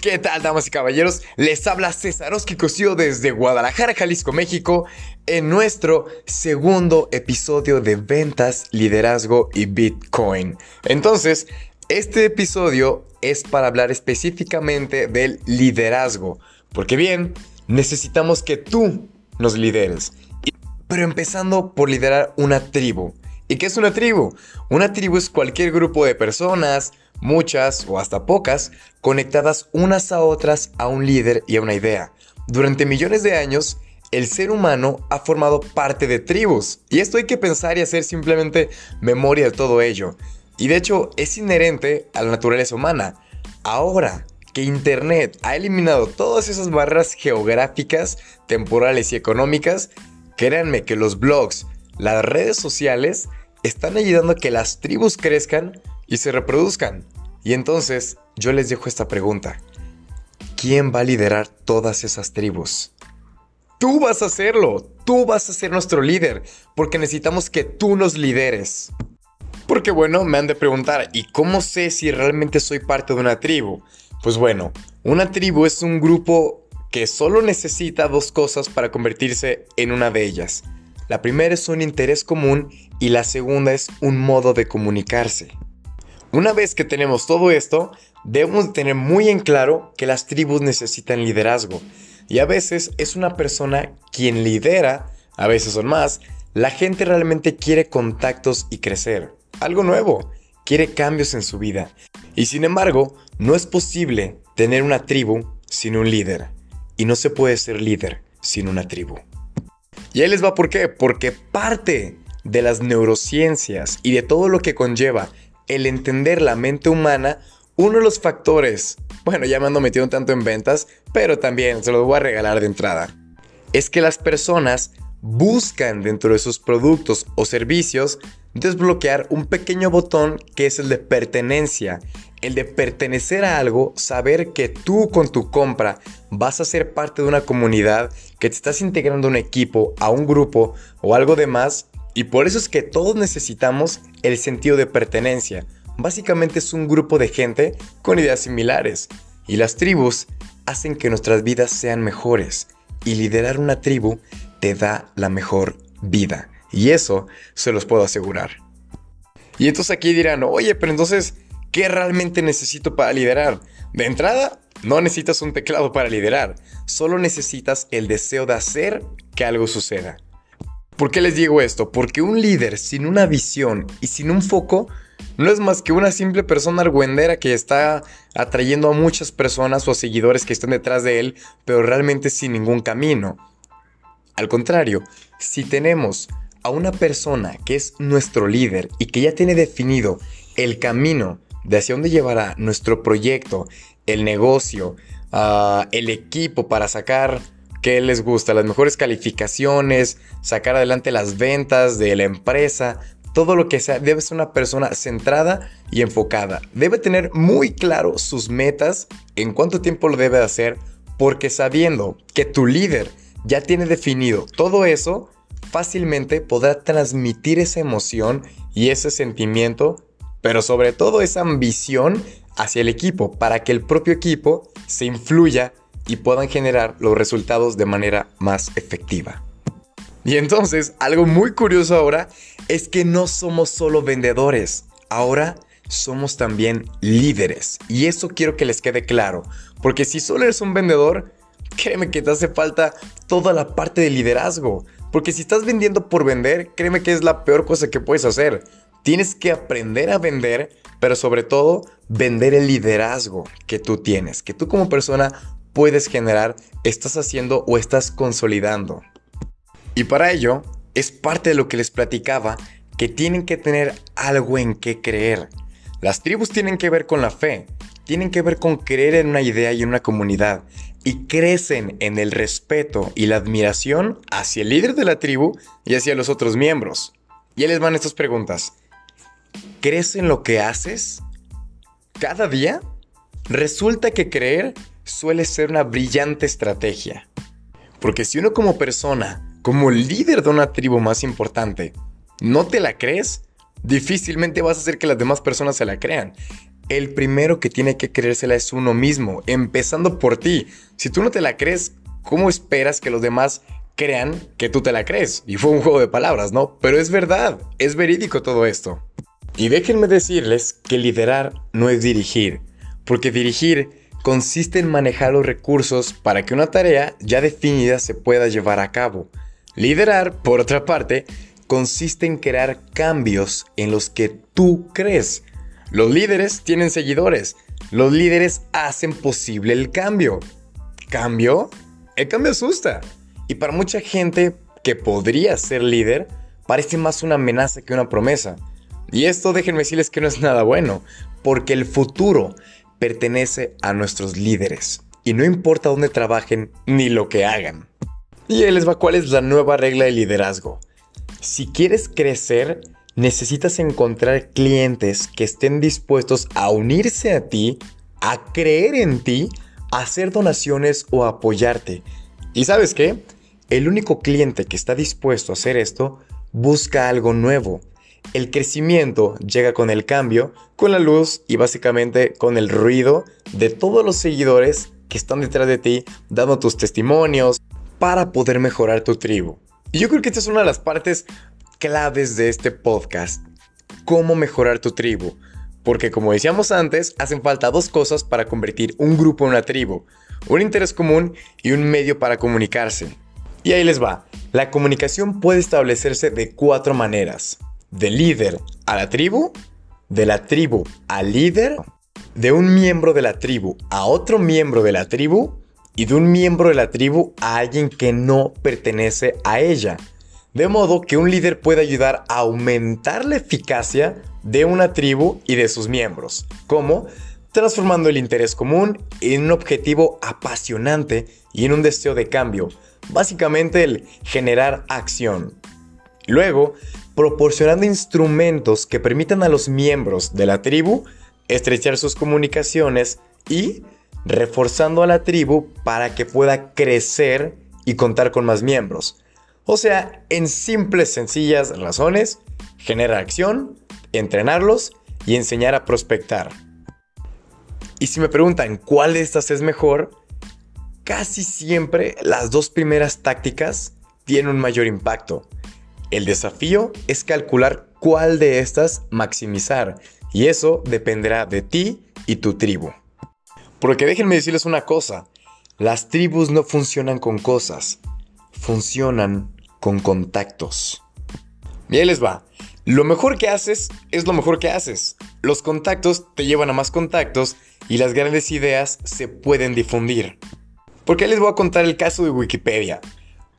¿Qué tal, damas y caballeros? Les habla César Cosío desde Guadalajara, Jalisco, México, en nuestro segundo episodio de Ventas, Liderazgo y Bitcoin. Entonces, este episodio es para hablar específicamente del liderazgo, porque bien, necesitamos que tú nos lideres. Pero empezando por liderar una tribu. ¿Y qué es una tribu? Una tribu es cualquier grupo de personas, muchas o hasta pocas, conectadas unas a otras a un líder y a una idea. Durante millones de años, el ser humano ha formado parte de tribus, y esto hay que pensar y hacer simplemente memoria de todo ello. Y de hecho es inherente a la naturaleza humana. Ahora que Internet ha eliminado todas esas barreras geográficas, temporales y económicas, créanme que los blogs, las redes sociales, están ayudando a que las tribus crezcan y se reproduzcan. Y entonces yo les dejo esta pregunta. ¿Quién va a liderar todas esas tribus? Tú vas a hacerlo, tú vas a ser nuestro líder, porque necesitamos que tú nos lideres. Porque bueno, me han de preguntar, ¿y cómo sé si realmente soy parte de una tribu? Pues bueno, una tribu es un grupo que solo necesita dos cosas para convertirse en una de ellas. La primera es un interés común y la segunda es un modo de comunicarse. Una vez que tenemos todo esto, debemos tener muy en claro que las tribus necesitan liderazgo. Y a veces es una persona quien lidera, a veces son más, la gente realmente quiere contactos y crecer. Algo nuevo, quiere cambios en su vida. Y sin embargo, no es posible tener una tribu sin un líder. Y no se puede ser líder sin una tribu. Y ahí les va por qué. Porque parte de las neurociencias y de todo lo que conlleva el entender la mente humana, uno de los factores, bueno, ya me ando metido tanto en ventas, pero también se los voy a regalar de entrada, es que las personas buscan dentro de sus productos o servicios desbloquear un pequeño botón que es el de pertenencia. El de pertenecer a algo, saber que tú con tu compra vas a ser parte de una comunidad, que te estás integrando a un equipo, a un grupo o algo de más, y por eso es que todos necesitamos el sentido de pertenencia. Básicamente es un grupo de gente con ideas similares. Y las tribus hacen que nuestras vidas sean mejores. Y liderar una tribu te da la mejor vida. Y eso se los puedo asegurar. Y entonces aquí dirán, oye, pero entonces, ¿qué realmente necesito para liderar? De entrada, no necesitas un teclado para liderar. Solo necesitas el deseo de hacer que algo suceda. ¿Por qué les digo esto? Porque un líder sin una visión y sin un foco no es más que una simple persona argüendera que está atrayendo a muchas personas o seguidores que están detrás de él, pero realmente sin ningún camino. Al contrario, si tenemos a una persona que es nuestro líder y que ya tiene definido el camino de hacia dónde llevará nuestro proyecto, el negocio, ah, el equipo para sacar qué les gusta, las mejores calificaciones, sacar adelante las ventas de la empresa, todo lo que sea, debe ser una persona centrada y enfocada. Debe tener muy claro sus metas, en cuánto tiempo lo debe hacer, porque sabiendo que tu líder ya tiene definido todo eso, fácilmente podrá transmitir esa emoción y ese sentimiento, pero sobre todo esa ambición hacia el equipo, para que el propio equipo se influya y puedan generar los resultados de manera más efectiva. Y entonces, algo muy curioso ahora es que no somos solo vendedores, ahora somos también líderes. Y eso quiero que les quede claro, porque si solo eres un vendedor, créeme que te hace falta toda la parte de liderazgo. Porque si estás vendiendo por vender, créeme que es la peor cosa que puedes hacer. Tienes que aprender a vender, pero sobre todo vender el liderazgo que tú tienes, que tú como persona puedes generar, estás haciendo o estás consolidando. Y para ello, es parte de lo que les platicaba, que tienen que tener algo en que creer. Las tribus tienen que ver con la fe, tienen que ver con creer en una idea y en una comunidad, y crecen en el respeto y la admiración hacia el líder de la tribu y hacia los otros miembros. Y les van estas preguntas. ¿Crees en lo que haces? ¿Cada día? Resulta que creer suele ser una brillante estrategia. Porque si uno como persona, como líder de una tribu más importante, no te la crees, difícilmente vas a hacer que las demás personas se la crean. el primero que tiene que creérsela es uno mismo, empezando por ti. Si tú no te la crees, ¿cómo esperas que los demás crean que tú te la crees? Y fue un juego de palabras, ¿no? Pero es verdad, es verídico todo esto. Y déjenme decirles que liderar no es dirigir, porque dirigir consiste en manejar los recursos para que una tarea ya definida se pueda llevar a cabo. Liderar, por otra parte, consiste en crear cambios en los que tú crees. Los líderes tienen seguidores. Los líderes hacen posible el cambio. ¿Cambio? El cambio asusta. Y para mucha gente que podría ser líder, parece más una amenaza que una promesa. Y esto déjenme decirles que no es nada bueno, porque el futuro pertenece a nuestros líderes. Y no importa dónde trabajen ni lo que hagan. Y él les va cuál es la nueva regla de liderazgo. Si quieres crecer, necesitas encontrar clientes que estén dispuestos a unirse a ti, a creer en ti, a hacer donaciones o a apoyarte. ¿Y sabes qué? El único cliente que está dispuesto a hacer esto busca algo nuevo, el crecimiento llega con el cambio, con la luz y básicamente con el ruido de todos los seguidores que están detrás de ti dando tus testimonios para poder mejorar tu tribu. Y yo creo que esta es una de las partes claves de este podcast. Cómo mejorar tu tribu. Porque como decíamos antes, hacen falta dos cosas para convertir un grupo en una tribu. Un interés común y un medio para comunicarse. Y ahí les va. La comunicación puede establecerse de cuatro maneras de líder a la tribu, de la tribu al líder, de un miembro de la tribu a otro miembro de la tribu y de un miembro de la tribu a alguien que no pertenece a ella. De modo que un líder puede ayudar a aumentar la eficacia de una tribu y de sus miembros. ¿Cómo? Transformando el interés común en un objetivo apasionante y en un deseo de cambio. Básicamente el generar acción. Luego, proporcionando instrumentos que permitan a los miembros de la tribu estrechar sus comunicaciones y reforzando a la tribu para que pueda crecer y contar con más miembros. O sea, en simples, sencillas razones, generar acción, entrenarlos y enseñar a prospectar. Y si me preguntan cuál de estas es mejor, casi siempre las dos primeras tácticas tienen un mayor impacto. El desafío es calcular cuál de estas maximizar y eso dependerá de ti y tu tribu. Porque déjenme decirles una cosa, las tribus no funcionan con cosas, funcionan con contactos. Bien les va, lo mejor que haces es lo mejor que haces. Los contactos te llevan a más contactos y las grandes ideas se pueden difundir. Porque les voy a contar el caso de Wikipedia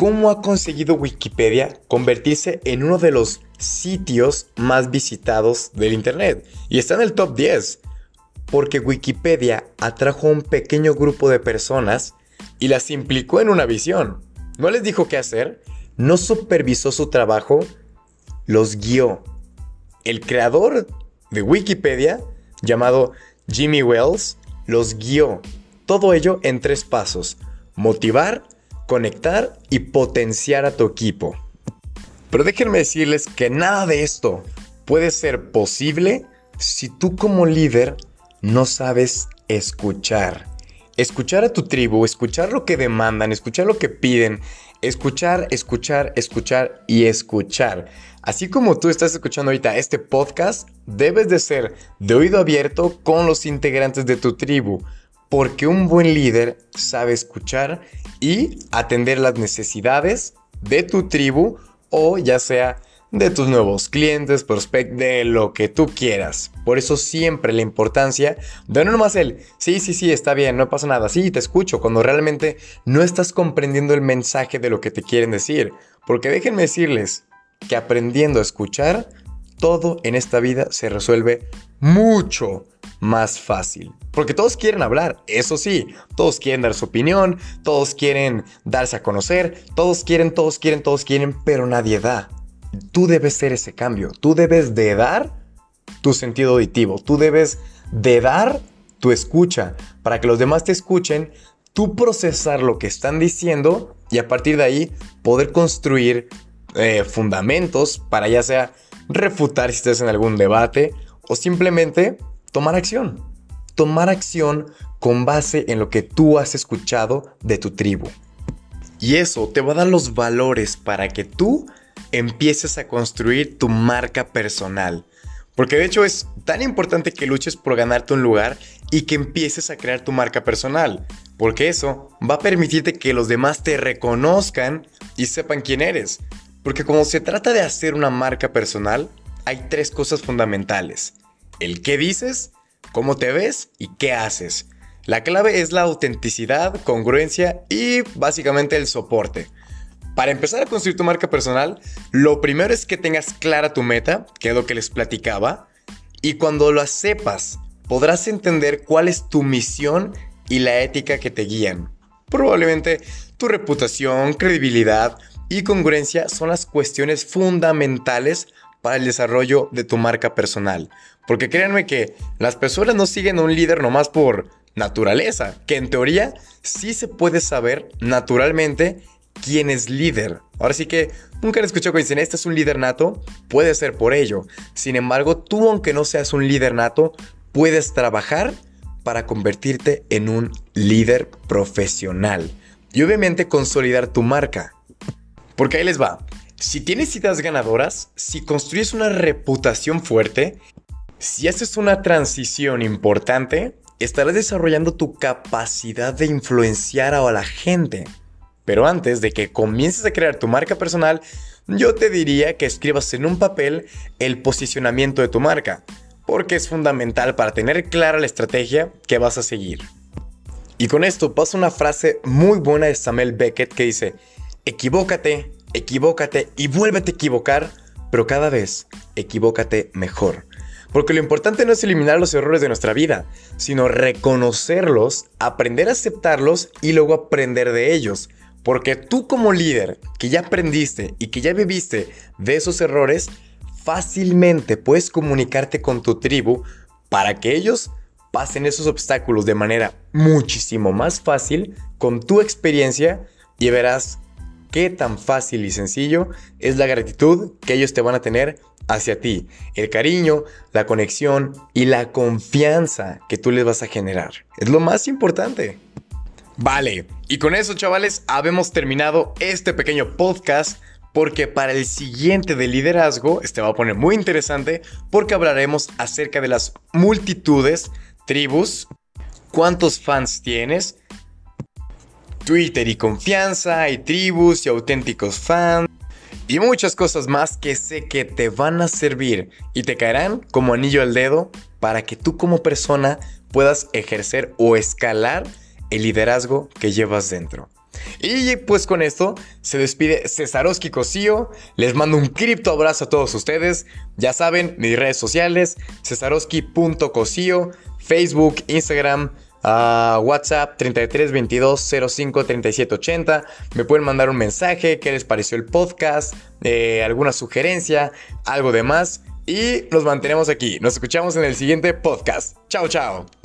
cómo ha conseguido Wikipedia convertirse en uno de los sitios más visitados del Internet. Y está en el top 10. Porque Wikipedia atrajo a un pequeño grupo de personas y las implicó en una visión. No les dijo qué hacer, no supervisó su trabajo, los guió. El creador de Wikipedia, llamado Jimmy Wells, los guió. Todo ello en tres pasos. Motivar, conectar y potenciar a tu equipo. Pero déjenme decirles que nada de esto puede ser posible si tú como líder no sabes escuchar. Escuchar a tu tribu, escuchar lo que demandan, escuchar lo que piden, escuchar, escuchar, escuchar y escuchar. Así como tú estás escuchando ahorita este podcast, debes de ser de oído abierto con los integrantes de tu tribu, porque un buen líder sabe escuchar y atender las necesidades de tu tribu o ya sea de tus nuevos clientes, prospect, de lo que tú quieras. Por eso siempre la importancia de no nomás el, sí, sí, sí, está bien, no pasa nada, sí, te escucho, cuando realmente no estás comprendiendo el mensaje de lo que te quieren decir. Porque déjenme decirles que aprendiendo a escuchar, todo en esta vida se resuelve mucho más fácil. Porque todos quieren hablar, eso sí, todos quieren dar su opinión, todos quieren darse a conocer, todos quieren, todos quieren, todos quieren, pero nadie da. Tú debes ser ese cambio, tú debes de dar tu sentido auditivo, tú debes de dar tu escucha para que los demás te escuchen, tú procesar lo que están diciendo y a partir de ahí poder construir eh, fundamentos para ya sea refutar si estás en algún debate o simplemente tomar acción. Tomar acción con base en lo que tú has escuchado de tu tribu. Y eso te va a dar los valores para que tú empieces a construir tu marca personal. Porque de hecho es tan importante que luches por ganarte un lugar y que empieces a crear tu marca personal. Porque eso va a permitirte que los demás te reconozcan y sepan quién eres. Porque como se trata de hacer una marca personal, hay tres cosas fundamentales. El qué dices, cómo te ves y qué haces. La clave es la autenticidad, congruencia y básicamente el soporte. Para empezar a construir tu marca personal, lo primero es que tengas clara tu meta, que es lo que les platicaba, y cuando lo sepas, podrás entender cuál es tu misión y la ética que te guían. Probablemente tu reputación, credibilidad y congruencia son las cuestiones fundamentales para el desarrollo de tu marca personal. Porque créanme que las personas no siguen a un líder nomás por naturaleza, que en teoría sí se puede saber naturalmente quién es líder. Ahora sí que nunca han escuchado que dicen, este es un líder nato, puede ser por ello. Sin embargo, tú aunque no seas un líder nato, puedes trabajar para convertirte en un líder profesional. Y obviamente consolidar tu marca. Porque ahí les va. Si tienes ideas ganadoras, si construyes una reputación fuerte, si haces una transición importante, estarás desarrollando tu capacidad de influenciar a la gente. Pero antes de que comiences a crear tu marca personal, yo te diría que escribas en un papel el posicionamiento de tu marca, porque es fundamental para tener clara la estrategia que vas a seguir. Y con esto pasa una frase muy buena de Samuel Beckett que dice, equivócate, equivócate y vuélvete a equivocar, pero cada vez equivócate mejor. Porque lo importante no es eliminar los errores de nuestra vida, sino reconocerlos, aprender a aceptarlos y luego aprender de ellos. Porque tú como líder que ya aprendiste y que ya viviste de esos errores, fácilmente puedes comunicarte con tu tribu para que ellos pasen esos obstáculos de manera muchísimo más fácil con tu experiencia y verás qué tan fácil y sencillo es la gratitud que ellos te van a tener hacia ti, el cariño, la conexión y la confianza que tú les vas a generar. Es lo más importante. Vale, y con eso chavales, habemos terminado este pequeño podcast porque para el siguiente de liderazgo, este va a poner muy interesante porque hablaremos acerca de las multitudes, tribus, cuántos fans tienes, Twitter y confianza, y tribus y auténticos fans, y muchas cosas más que sé que te van a servir y te caerán como anillo al dedo para que tú como persona puedas ejercer o escalar el liderazgo que llevas dentro. Y pues con esto se despide Cesaroski Cosío. Les mando un cripto abrazo a todos ustedes. Ya saben, mis redes sociales, cesaroski.cosío, Facebook, Instagram, WhatsApp 33 22 05 37 80. Me pueden mandar un mensaje, qué les pareció el podcast, eh, alguna sugerencia, algo de más. Y nos mantenemos aquí. Nos escuchamos en el siguiente podcast. Chao, chao.